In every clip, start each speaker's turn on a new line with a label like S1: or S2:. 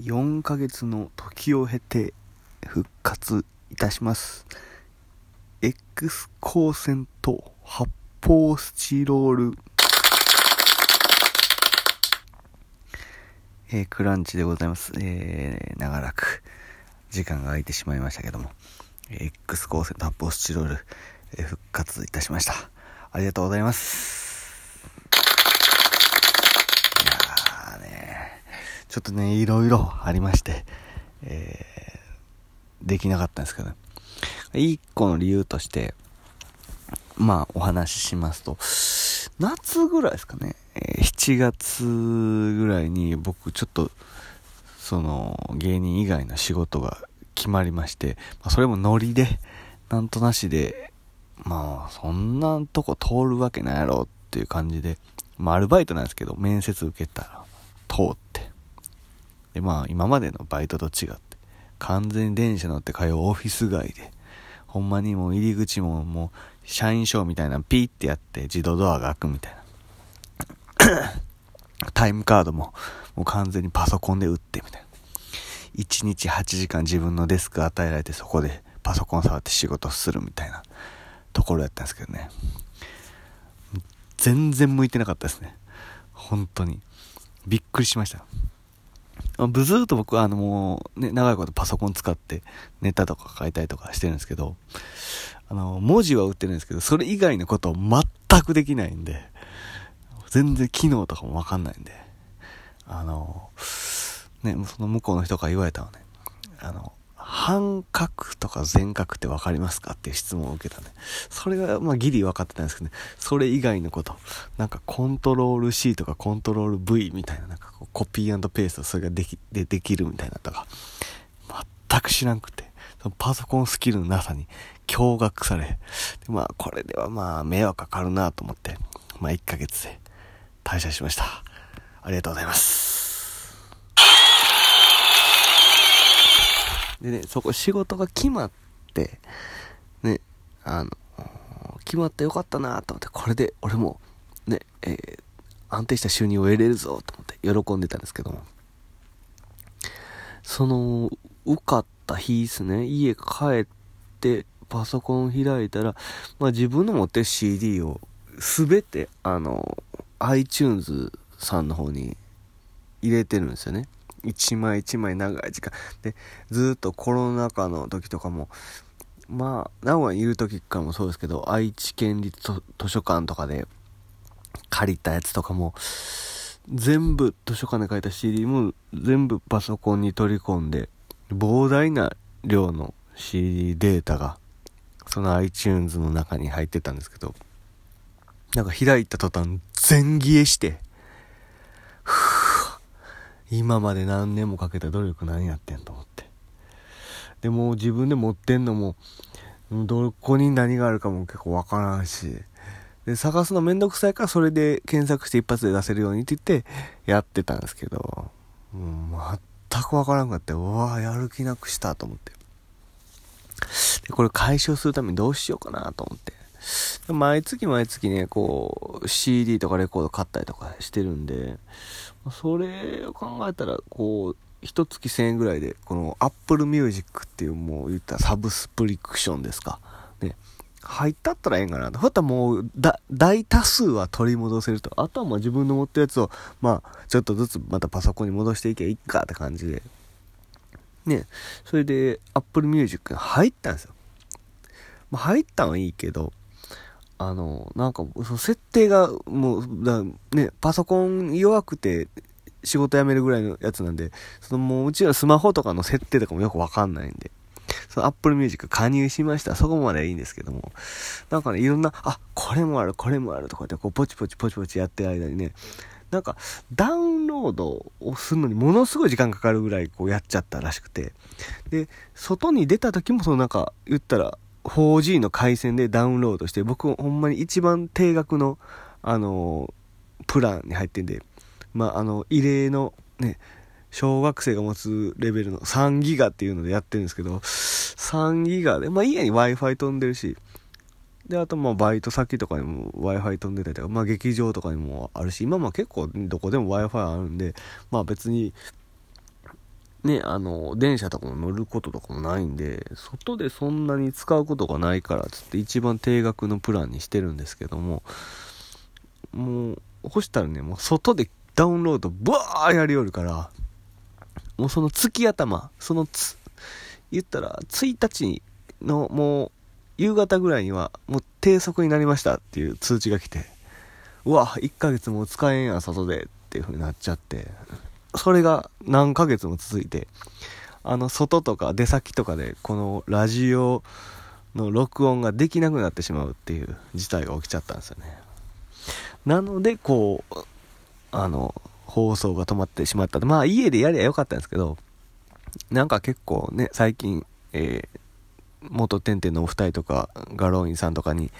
S1: 4ヶ月の時を経て復活いたします X 光線と発泡スチロールえー、クランチでございます。えー、長らく時間が空いてしまいましたけども、X 光線と発泡スチロール、えー、復活いたしました。ありがとうございます。いやーね、ちょっとね、いろいろありまして、えー、できなかったんですけどね。一個の理由として、まあ、お話ししますと、夏ぐらいですかね、えー、7月ぐらいに僕ちょっと、その、芸人以外の仕事が決まりまして、まあ、それもノリで、なんとなしで、まあ、そんなとこ通るわけないやろっていう感じで、まあ、アルバイトなんですけど、面接受けたら、通って。で、まあ、今までのバイトと違って、完全に電車乗って通うオフィス街で、ほんまにもう入り口ももう、社員証みたいなピーってやって自動ドアが開くみたいな。タイムカードももう完全にパソコンで打ってみたいな。1日8時間自分のデスク与えられてそこでパソコン触って仕事するみたいなところやったんですけどね。全然向いてなかったですね。本当に。びっくりしました。ブズーと僕はあのもうね、長いことパソコン使ってネタとか書いたりとかしてるんですけど、あの、文字は打ってるんですけど、それ以外のことを全くできないんで、全然機能とかもわかんないんで、あの、ね、その向こうの人から言われたのね、あの、半角とか全角って分かりますかっていう質問を受けたね。それが、まあ、ギリ分かってたんですけどね、それ以外のこと、なんかコントロール C とかコントロール V みたいな、なんかこうコピーペーストそれができ、でできるみたいなとか、全く知らんくて、そのパソコンスキルのなさに驚愕され、まあ、これではまあ、迷惑かかるなと思って、まあ、1ヶ月で退社しました。ありがとうございます。でね、そこ仕事が決まって、ね、あの、決まってよかったなと思って、これで俺も、ね、えー、安定した収入を得れるぞと思って喜んでたんですけども、その、受かった日ですね、家帰って、パソコン開いたら、まあ、自分の持ってる CD をすべて、あの、iTunes さんの方に入れてるんですよね。一枚一枚長い時間。で、ずっとコロナ禍の時とかも、まあ、名古屋にいる時からもそうですけど、愛知県立図書館とかで借りたやつとかも、全部図書館で書いた CD も全部パソコンに取り込んで、膨大な量の CD データがその iTunes の中に入ってたんですけど、なんか開いた途端、全消えして、今まで何年もかけた努力何やってんと思って。でも自分で持ってんのも、どこに何があるかも結構わからんし、で、探すのめんどくさいからそれで検索して一発で出せるようにって言ってやってたんですけど、うん、全くわからんかって、うわやる気なくしたと思って。で、これ解消するためにどうしようかなと思って。毎月毎月ね、こう、CD とかレコード買ったりとかしてるんで、それを考えたら、こう、一月1000円ぐらいで、この Apple Music っていうもう言ったサブスプリクションですか。ね。入ったったらええんかなと。ふったらもう、だ、大多数は取り戻せると。あとはまあ自分の持ったやつを、まあ、ちょっとずつまたパソコンに戻していけばいいかって感じで。ね、それで Apple Music に入ったんですよ。まあ、入ったんはいいけど、あの、なんか、その設定がもう、だね、パソコン弱くて仕事辞めるぐらいのやつなんで、そのもううちはスマホとかの設定とかもよくわかんないんで、その Apple Music 加入しました。そこまではいいんですけども、なんかね、いろんな、あ、これもある、これもあるとかってこうポチポチポチポチやってる間にね、なんか、ダウンロードをするのにものすごい時間かかるぐらいこうやっちゃったらしくて。で、外に出た時もそのなんか、言ったら 4G の回線でダウンロードして、僕ほんまに一番低額の、あの、プランに入ってんで、まあ、あの、異例のね、小学生が持つレベルの3ギガっていうのでやってるんですけど、3ギガで、まあ家に Wi-Fi 飛んでるし、で、あとまあバイト先とかにも Wi-Fi 飛んでたりとか、まあ劇場とかにもあるし、今も結構どこでも Wi-Fi あるんで、まあ別に、ね、あの、電車とかも乗ることとかもないんで、外でそんなに使うことがないからつって一番定額のプランにしてるんですけども、もう、干したらね、もう外でダウンロードブワーやりよるから、もうその月頭、そのつ、言ったら1日のもう夕方ぐらいにはもう低速になりましたっていう通知が来て、うわ、1ヶ月も使えんやん、外でっていう風になっちゃって、それが何ヶ月も続いて、あの、外とか出先とかで、このラジオの録音ができなくなってしまうっていう事態が起きちゃったんですよね。なので、こう、あの、放送が止まってしまった。まあ、家でやりゃよかったんですけど、なんか結構ね、最近、えー、元てんてんのお二人とか、ガローインさんとかに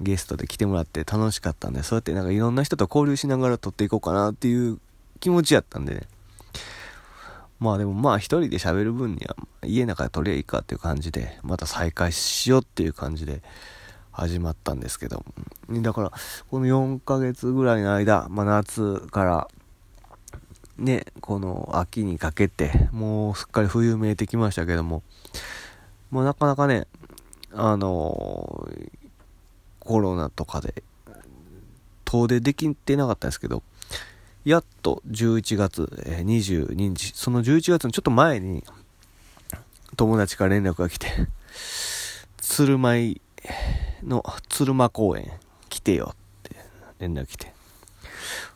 S1: ゲストで来てもらって楽しかったんで、そうやってなんかいろんな人と交流しながら撮っていこうかなっていう気持ちやったんでね。まあでもまあ一人で喋る分には家の中で撮りゃいいかっていう感じで、また再開しようっていう感じで始まったんですけど。だから、この4ヶ月ぐらいの間、まあ夏からね、この秋にかけて、もうすっかり冬めいてきましたけども、もうなかなかね、あの、コロナとかで、遠出できてなかったですけど、やっと11月22日、その11月のちょっと前に、友達から連絡が来て、鶴舞の鶴間公園来てよって連絡来て、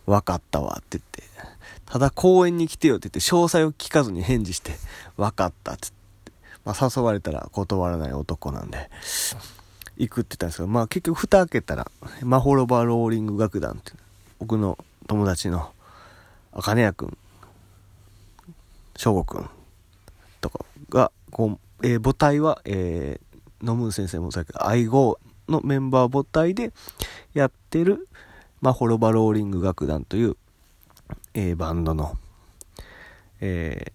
S1: 分かったわって言って、ただ公園に来てよって言って詳細を聞かずに返事して、分かったってまあ、誘われたら断らない男なんで、行くって言ったんですけど、まあ結局蓋開けたら、マホロバローリング楽団って、僕の友達の、あかねやくん、翔吾くんとかが、こう、えー、母体は、えー、野村先生もさっき、愛号のメンバー母体でやってる、マホロバローリング楽団という、えー、バンドの、え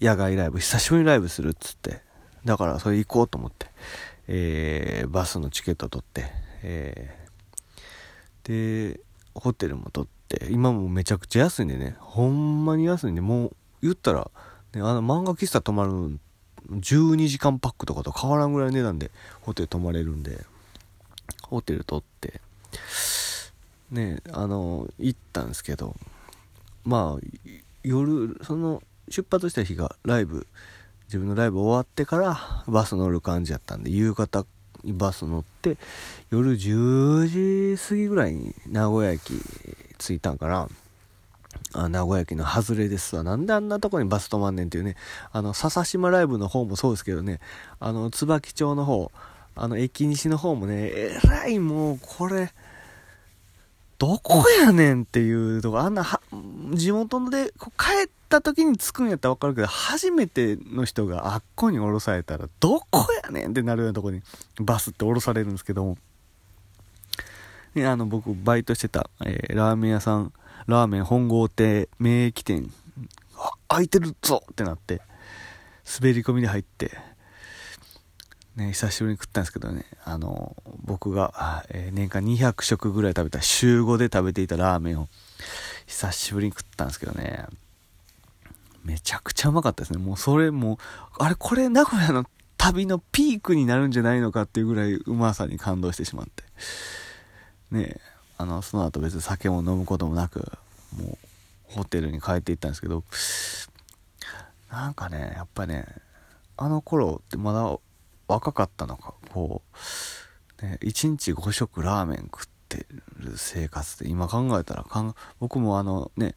S1: 野外ライブ、久しぶりにライブするっつって、だからそれ行こうと思って、えー、バスのチケット取って、えー、で、ホテルも取って、今もめちゃくちゃ安いんでね、ほんまに安いんで、もう言ったら、ね、あの漫画喫茶泊まるの12時間パックとかと変わらんぐらい値段でホテル泊まれるんで、ホテル取って、ね、あの、行ったんですけど、まあ、夜、その、出発した日がライブ。自分のライブ終わってからバス乗る感じやったんで夕方バス乗って夜10時過ぎぐらいに名古屋駅着いたんかなあ名古屋駅の外れですわ。なんであんなとこにバス止まんねんっていうね。あの、笹島ライブの方もそうですけどね。あの、椿町の方、あの、駅西の方もね、えらいもう、これ、どこやねんっていうとこ、あんな、地元でこう帰った時に着くんやったらわかるけど、初めての人があっこに降ろされたら、どこやねんってなるようなとこにバスって降ろされるんですけども、あの、僕、バイトしてた、えー、ラーメン屋さん、ラーメン本郷亭名駅店、開いてるぞってなって、滑り込みで入って、ね、久しぶりに食ったんですけどね、あの、僕が、えー、年間200食ぐらい食べた、週5で食べていたラーメンを、久しぶりに食ったんですけどね、めちゃくちゃうまかったですね。もうそれも、あれ、これ名古屋の旅のピークになるんじゃないのかっていうぐらいうまさに感動してしまって。ねあの、その後別に酒も飲むこともなく、もう、ホテルに帰っていったんですけど、なんかね、やっぱね、あの頃ってまだ若かったのか、こう、ね、1日5食ラーメン食ってる生活で、今考えたら、僕もあのね、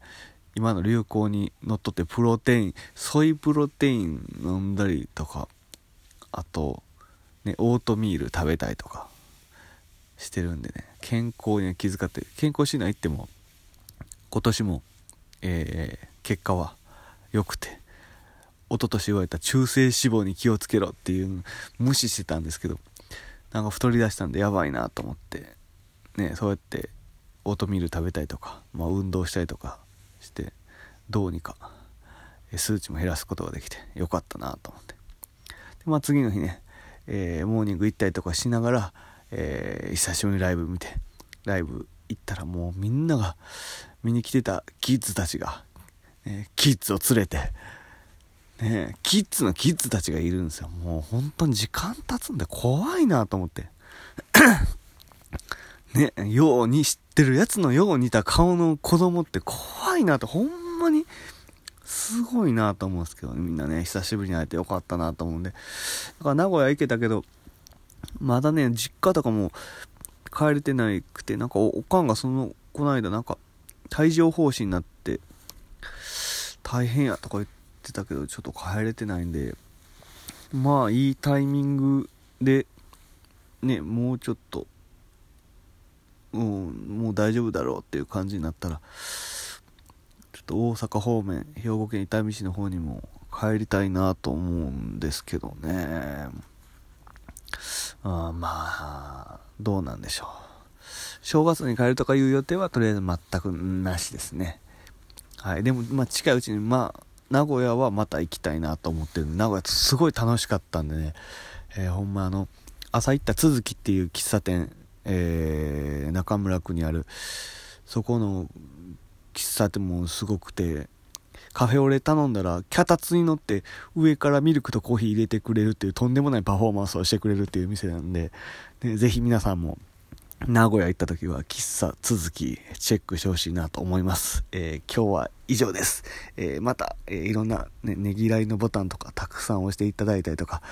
S1: 今の流行にのっとってプロテイン、ソイプロテイン飲んだりとか、あと、ね、オートミール食べたいとかしてるんでね、健康に気遣って、健康診断行っても、今年も、えー、結果は良くて、一昨年言われた中性脂肪に気をつけろっていう無視してたんですけどなんか太り出したんでやばいなと思ってねそうやってオートミール食べたりとか、まあ、運動したりとかしてどうにか数値も減らすことができてよかったなと思って。で、まあ、次の日ね、えー、モーニング行ったりとかしながら、えー、久しぶりにライブ見てライブ行ったらもうみんなが見に来てたキッズたちが、えー、キッズを連れてねキッズのキッズたちがいるんですよ。もう本当に時間経つんで怖いなと思って。ね、ように知ってるやつのよう似た顔の子供って怖いなと、ほんまに、すごいなと思うんですけど、ね、みんなね、久しぶりに会えてよかったなと思うんで。だから名古屋行けたけど、まだね、実家とかも帰れてなくて、なんかおかんがその、この間なんか、帯状疱疹になって、大変やとか言ってたけど、ちょっと帰れてないんで、まあ、いいタイミングで、ね、もうちょっと、うん、もう大丈夫だろうっていう感じになったら、ちょっと大阪方面、兵庫県伊丹市の方にも帰りたいなと思うんですけどね。あまあ、どうなんでしょう。正月に帰るとかいう予定はとりあえず全くなしですね。はい。でも、まあ近いうちに、まあ、名古屋はまた行きたいなと思ってるんで、名古屋すごい楽しかったんでね、えー、ほんまあの、朝行った続きっていう喫茶店、えー、中村区にあるそこの喫茶店もすごくてカフェオレ頼んだら脚立に乗って上からミルクとコーヒー入れてくれるっていうとんでもないパフォーマンスをしてくれるっていう店なんででぜひ皆さんも名古屋行った時は喫茶続きチェックしてほしいなと思います。えー、今日は以上です。えー、また、えー、いろんなね、ねぎらいのボタンとかたくさん押していただいたりとか、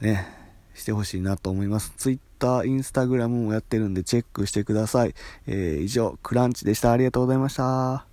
S1: ね、してほしいなと思います。Twitter、Instagram もやってるんでチェックしてください。え、以上、クランチでした。ありがとうございました。